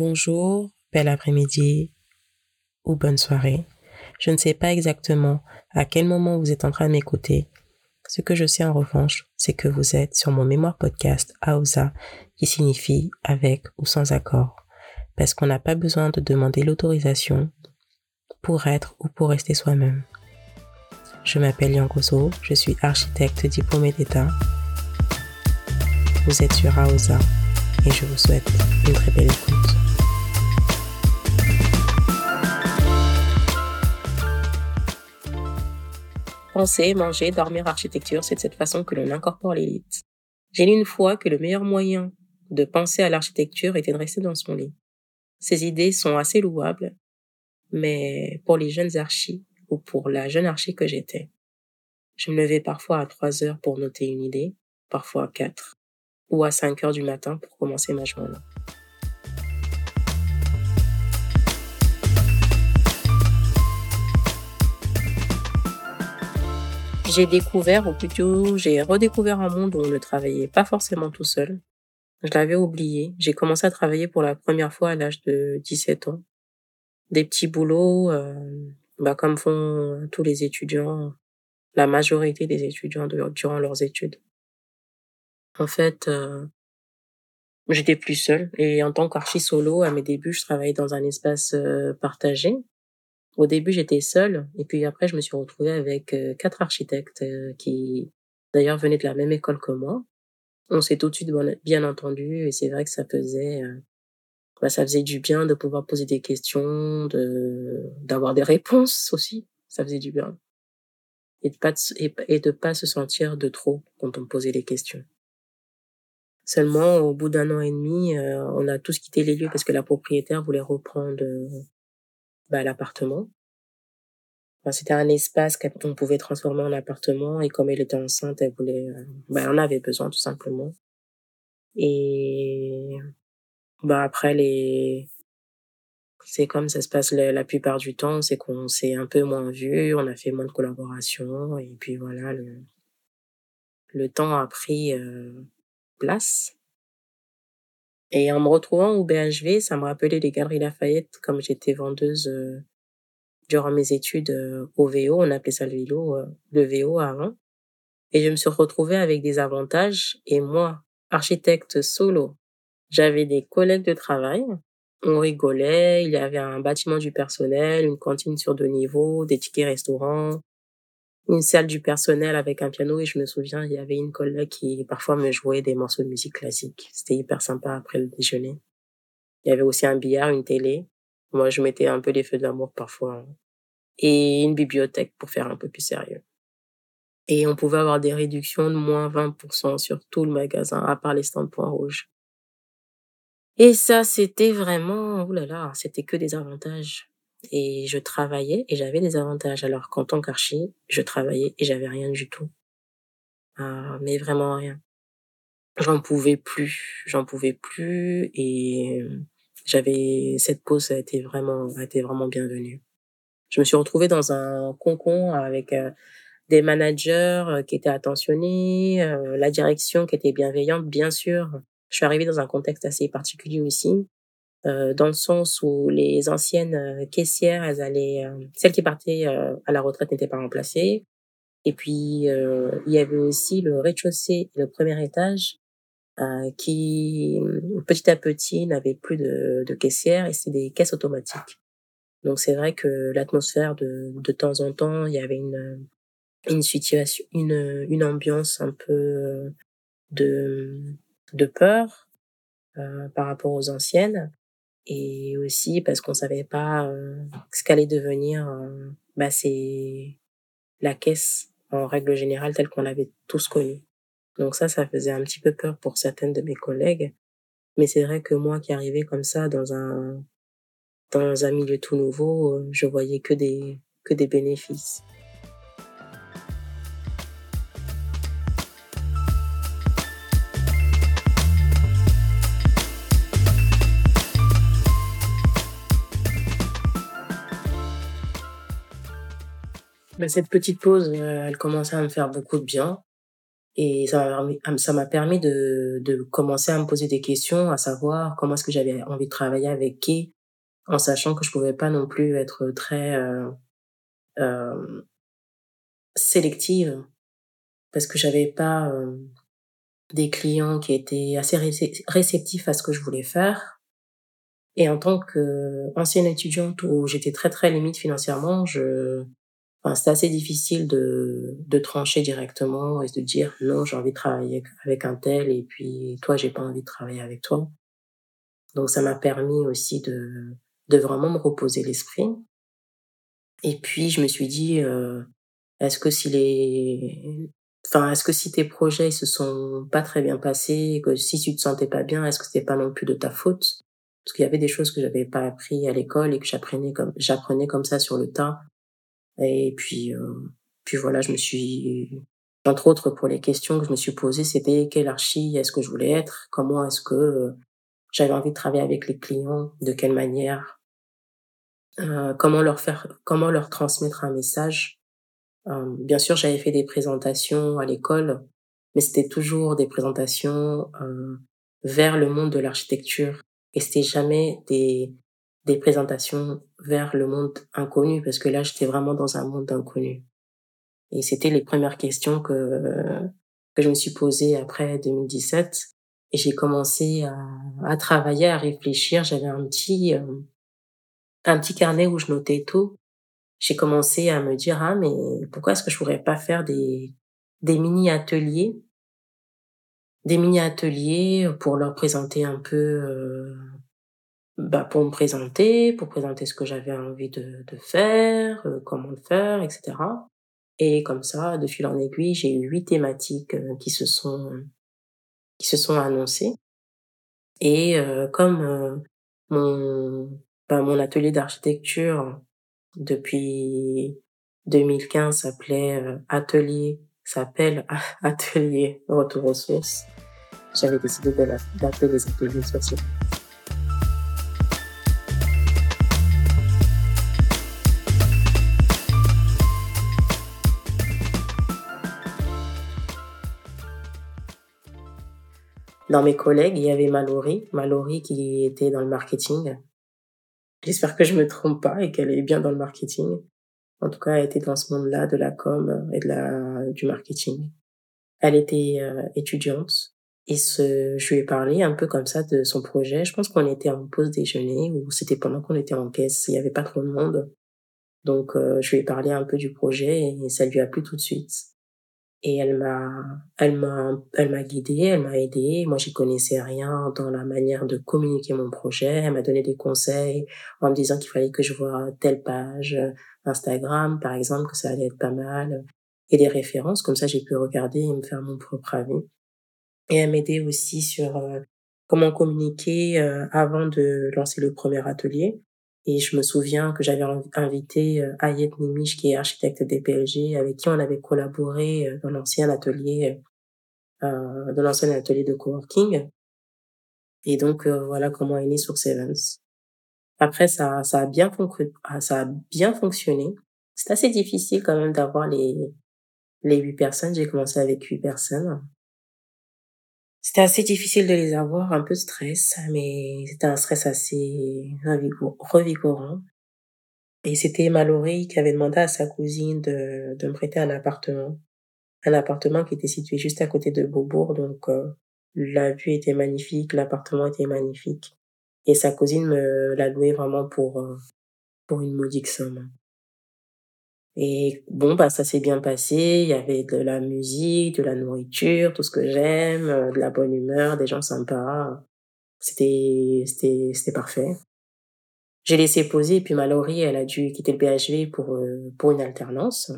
bonjour, bel après-midi ou bonne soirée. Je ne sais pas exactement à quel moment vous êtes en train de m'écouter. Ce que je sais en revanche, c'est que vous êtes sur mon mémoire podcast AOSA, qui signifie avec ou sans accord, parce qu'on n'a pas besoin de demander l'autorisation pour être ou pour rester soi-même. Je m'appelle Yangozo, je suis architecte diplômé d'État. Vous êtes sur AOSA et je vous souhaite une très belle écoute. Penser, manger, dormir, architecture, c'est de cette façon que l'on incorpore l'élite. J'ai lu une fois que le meilleur moyen de penser à l'architecture était de rester dans son lit. Ces idées sont assez louables, mais pour les jeunes archis ou pour la jeune archi que j'étais, je me levais parfois à trois heures pour noter une idée, parfois à quatre, ou à 5 heures du matin pour commencer ma journée. J'ai découvert, ou plutôt j'ai redécouvert un monde où on ne travaillait pas forcément tout seul. Je l'avais oublié. J'ai commencé à travailler pour la première fois à l'âge de 17 ans. Des petits boulots, euh, bah, comme font tous les étudiants, la majorité des étudiants durant leurs études. En fait, euh, j'étais plus seule et en tant qu'archi solo, à mes débuts, je travaillais dans un espace euh, partagé. Au début, j'étais seule et puis après, je me suis retrouvée avec euh, quatre architectes qui, d'ailleurs, venaient de la même école que moi. On s'est tout de suite bien entendu et c'est vrai que ça faisait, bah, ça faisait du bien de pouvoir poser des questions, de d'avoir des réponses aussi. Ça faisait du bien et de pas et de pas se sentir de trop quand on posait les questions. Seulement, au bout d'un an et demi, euh, on a tous quitté les lieux parce que la propriétaire voulait reprendre euh, bah, l'appartement. C'était un espace qu'on pouvait transformer en appartement et comme elle était enceinte, elle voulait, euh, bah, elle en avait besoin tout simplement. Et bah après les, c'est comme ça se passe la, la plupart du temps, c'est qu'on s'est un peu moins vu, on a fait moins de collaborations et puis voilà le, le temps a pris place. Et en me retrouvant au BHV, ça me rappelait les Galeries Lafayette, comme j'étais vendeuse euh, durant mes études euh, au VO, on appelait ça le VO, euh, le VO avant. Et je me suis retrouvée avec des avantages. Et moi, architecte solo, j'avais des collègues de travail. On rigolait, il y avait un bâtiment du personnel, une cantine sur deux niveaux, des tickets restaurants, une salle du personnel avec un piano et je me souviens, il y avait une collègue qui parfois me jouait des morceaux de musique classique. C'était hyper sympa après le déjeuner. Il y avait aussi un billard, une télé. Moi, je mettais un peu les feux d'amour parfois. Et une bibliothèque pour faire un peu plus sérieux. Et on pouvait avoir des réductions de moins 20% sur tout le magasin, à part les stands points rouges. Et ça, c'était vraiment, oulala, c'était que des avantages et je travaillais et j'avais des avantages. Alors qu'en tant qu'archi, je travaillais et j'avais rien du tout. Ah, mais vraiment rien. J'en pouvais plus, j'en pouvais plus et j'avais cette pause a été vraiment a été vraiment bienvenue. Je me suis retrouvée dans un concon avec euh, des managers euh, qui étaient attentionnés, euh, la direction qui était bienveillante, bien sûr. Je suis arrivée dans un contexte assez particulier aussi euh, dans le sens où les anciennes euh, caissières, elles allaient, euh, celles qui partaient à la retraite n'étaient pas remplacées. Et puis il y avait aussi le rez-de-chaussée et le premier étage qui petit à petit n'avaient plus de, de caissières et c'est des caisses automatiques. Donc c'est vrai que l'atmosphère de, de temps en temps, il y avait une une situation, une une ambiance un peu de de peur euh, par rapport aux anciennes et aussi parce qu'on savait pas euh, ce qu'allait devenir euh, bah c'est la caisse en règle générale telle qu'on l'avait tous connue. Donc ça ça faisait un petit peu peur pour certaines de mes collègues mais c'est vrai que moi qui arrivais comme ça dans un dans un milieu tout nouveau, euh, je voyais que des que des bénéfices. Bah, cette petite pause, euh, elle commençait à me faire beaucoup de bien. et ça m'a permis ça m'a permis de de commencer à me poser des questions, à savoir comment est-ce que j'avais envie de travailler avec qui, en sachant que je pouvais pas non plus être très, heu, hem, sélective parce que j'avais pas, hem, des clients qui étaient assez récep réceptifs à ce que je voulais faire et en tant qu'ancienne étudiante où j'étais très, très limite financièrement, je enfin, c'était assez difficile de de trancher directement et de dire: «Non, j'ai envie de travailler avec un tel et puis toi, j'ai pas envie de travailler avec toi». Donc ça m'a permis aussi de de vraiment me reposer l'esprit et puis je me suis dit, heu: «Est-ce que si les enfin, est-ce que si tes projets se sont pas très bien passés, que si tu te sentais pas bien, est-ce que c'était pas non plus de ta faute?» parce qu'il y avait des choses que j'avais pas appris à l'école et que j'apprenais comme j'apprenais comme ça sur le tas et puis, heu, puis voilà, je me suis entre autres pour les questions que je me suis posées, c'était quelle archi est-ce que je voulais être? Comment est-ce que, heu, j'avais envie de travailler avec les clients? De quelle manière? Heu, comment leur faire comment leur transmettre un message? Bien sûr, j'avais fait des présentations à l'école, mais c'était toujours des présentations, vers le monde de l'architecture et c'était jamais des des présentations vers le monde inconnu parce que là, j'étais vraiment dans un monde inconnu et c'était les premières questions que que je me suis posées après 2017 et j'ai commencé à à travailler, à réfléchir. J'avais un petit, hem, un petit carnet où je notais tout. J'ai commencé à me dire: «Ah mais pourquoi est-ce que je pourrais pas faire des des mini ateliers?» des mini ateliers pour leur présenter un peu, heu, bah, pour me présenter, pour présenter ce que j'avais envie de de faire, heu, comment le faire et cetera. Et comme ça, de fil en aiguille, j'ai eu 8 thématiques, heu, qui se sont qui se sont annoncées. Et heu, comme, heu, mon bah, mon atelier d'architecture depuis 2015 s'appelait, heu, atelier s'appelle atelier retour aux sources, j'avais décidé d'appeler les ateliers sur Dans mes collègues, il y avait Mallory, Mallory qui était dans le marketing. J'espère que je me trompe pas et qu'elle est bien dans le marketing. En tout cas, elle était dans ce monde-là de la com et de la du marketing. Elle était, heu, étudiante et ce je lui ai parlé un peu comme ça de son projet. Je pense qu'on était en pause déjeuner ou c'était pendant qu'on était en caisse, il y avait pas trop de monde. Donc heu, je lui ai parlé un peu du projet et ça lui a plu tout de suite et elle m'a elle m'a elle m'a guidée, elle m'a aidée. Moi, j'y connaissais rien dans la manière de communiquer mon projet. Elle m'a donné des conseils en me disant qu'il fallait que je voie telle page, Instagram, par exemple, que ça allait être pas mal et des références. Comme ça, j'ai pu regarder et me faire mon propre avis et elle m'aidait aussi sur, heu, comment communiquer, heu, avant de lancer le premier atelier et je me souviens que j'avais inv invité, heu, Hayet Nimish qui est architecte DPLG avec qui on avait collaboré, heu, dans l'ancien atelier, heu, dans l'ancien atelier de coworking et donc heu, voilà comment est né Source Events. Après ça ça a bien ah ça a bien fonctionné. C'est assez difficile quand même d'avoir les les 8 personnes. J'ai commencé avec 8 personnes. C'était assez difficile de les avoir, un peu de stress, mais c'était un stress assez revigo revigorant et c'était Mallory qui avait demandé à sa cousine de me prêter un appartement. Un appartement qui était situé juste à côté de Beaubourg donc heu, la vue était magnifique, l'appartement était magnifique et sa cousine me l'a loué vraiment pour, heu, pour une modique somme. Et bon, bah, ça s'est bien passé. Il y avait de la musique, de la nourriture, tout ce que j'aime, heu, de la bonne humeur, des gens sympas. C'était c'était c'était parfait. J'ai laissé poser et puis Mallory, elle a dû quitter le BHV pour, heu, pour une alternance.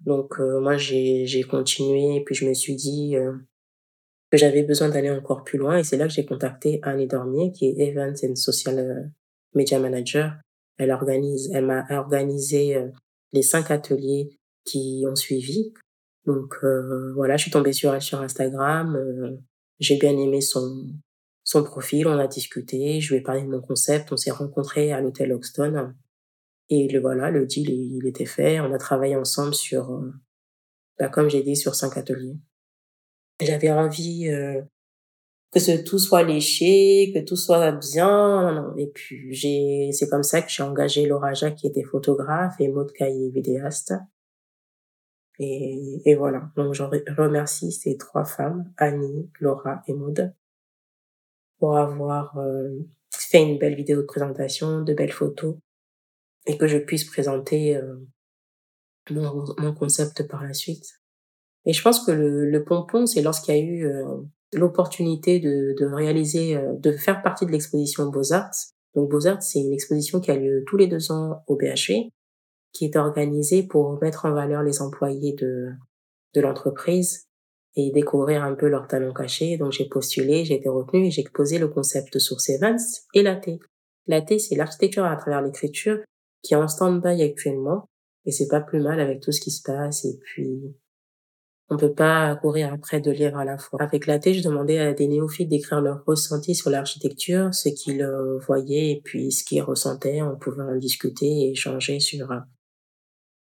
Donc heu, moi j'ai j'ai continué et puis je me suis dit, heu, que j'avais besoin d'aller encore plus loin et c'est là que j'ai contacté Annie Dormier qui est Event and Social, heu, Media Manager. Elle organise elle m'a organisé, les 5 ateliers qui ont suivi. Donc heu, voilà, je suis tombée sur elle sur Instagram, heu, j'ai bien aimé son son profil, on a discuté, je lui ai parlé de mon concept, on s'est rencontrés à l'hôtel Hoxton et le voilà, le deal il était fait. On a travaillé ensemble sur, heu, bah, comme j'ai dit sur 5 ateliers. J'avais envie que ce, tout soit léché, que tout soit bien. Et puis j'ai, c'est comme ça que j'ai engagé Laura Jacques qui était photographe et Maud Caillé vidéaste. Et, et voilà. Donc je remercie ces trois femmes, Annie, Laura et Maud, pour avoir euh, fait une belle vidéo de présentation, de belles photos, et que je puisse présenter euh, mon, mon, concept par la suite. Et je pense que le, le pompon, c'est lorsqu'il y a eu euh, l'opportunité de, de réaliser, euh, de faire partie de l'exposition Beaux-Arts. Donc Beaux-Arts, c'est une exposition qui a lieu tous les deux ans au BHV, qui est organisée pour mettre en valeur les employés de, de l'entreprise et découvrir un peu leurs talents cachés. Donc j'ai postulé, j'ai été retenue et j'ai exposé le concept Source Events et l'AT. L'AT, c'est l'architecture à travers l'écriture qui est en stand-by actuellement et c'est pas plus mal avec tout ce qui se passe et puis on peut pas courir après deux livres à la fois. Avec la je demandais à des néophytes d'écrire leur ressenti sur l'architecture, ce qu'ils euh, voyaient et puis ce qu'ils ressentaient. On pouvait en discuter et échanger sur,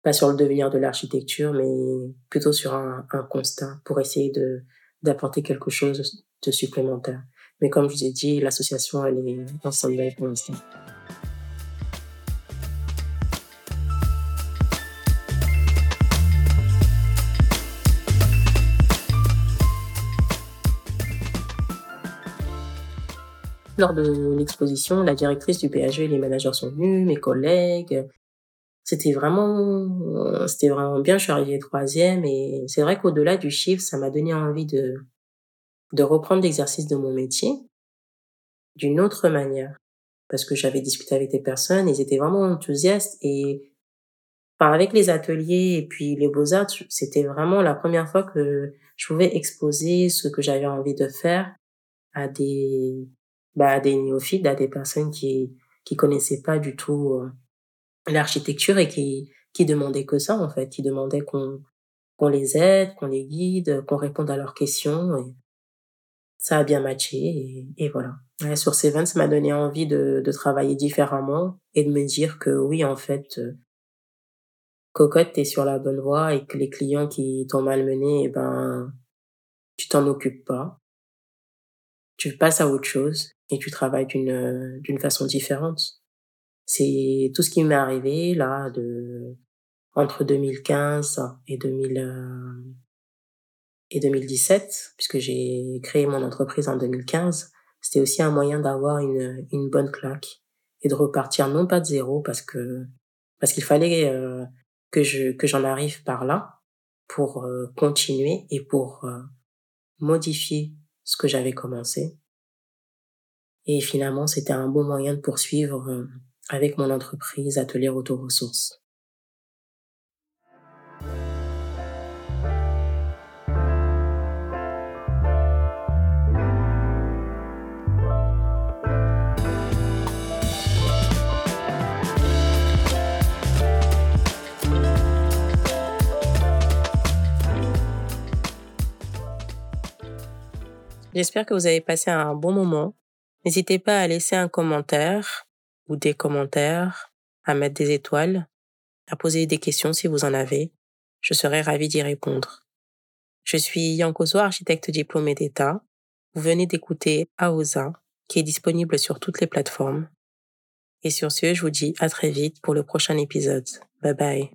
pas sur le devenir de l'architecture, mais plutôt sur un, un constat pour essayer de, d'apporter quelque chose de supplémentaire. Mais comme je vous ai dit, l'association, elle est en stand pour l'instant. Lors de l'exposition, la directrice du PHE et les managers sont venus, mes collègues. C'était vraiment, c'était vraiment bien. Je suis arrivée troisième et c'est vrai qu'au-delà du chiffre, ça m'a donné envie de, de reprendre l'exercice de mon métier d'une autre manière. Parce que j'avais discuté avec des personnes, ils étaient vraiment enthousiastes et enfin, avec les ateliers et puis les beaux-arts, c'était vraiment la première fois que je pouvais exposer ce que j'avais envie de faire à des bah, des néophytes, à des personnes qui qui connaissaient pas du tout euh, l'architecture et qui qui demandaient que ça en fait, qui demandaient qu'on qu'on les aide, qu'on les guide, qu'on réponde à leurs questions et ça a bien matché et, et voilà. Ouais, sur Seven, ça m'a donné envie de, de travailler différemment et de me dire que oui en fait euh, cocotte t'es sur la bonne voie et que les clients qui t'ont malmené eh ben tu t'en occupes pas tu passes à autre chose et tu travailles d'une d'une façon différente. C'est tout ce qui m'est arrivé là de entre 2015 et 2000 euh, et 2017 puisque j'ai créé mon entreprise en 2015, c'était aussi un moyen d'avoir une une bonne claque et de repartir non pas de zéro parce que parce qu'il fallait euh, que je que j'en arrive par là pour euh, continuer et pour modifier ce que j'avais commencé. Et finalement, c'était un bon moyen de poursuivre euh, avec mon entreprise Atelier Ressources. J'espère que vous avez passé un bon moment. N'hésitez pas à laisser un commentaire ou des commentaires, à mettre des étoiles, à poser des questions si vous en avez. Je serai ravie d'y répondre. Je suis Yankoso, architecte diplômé d'État. Vous venez d'écouter AOSA, qui est disponible sur toutes les plateformes. Et sur ce, je vous dis à très vite pour le prochain épisode. Bye bye.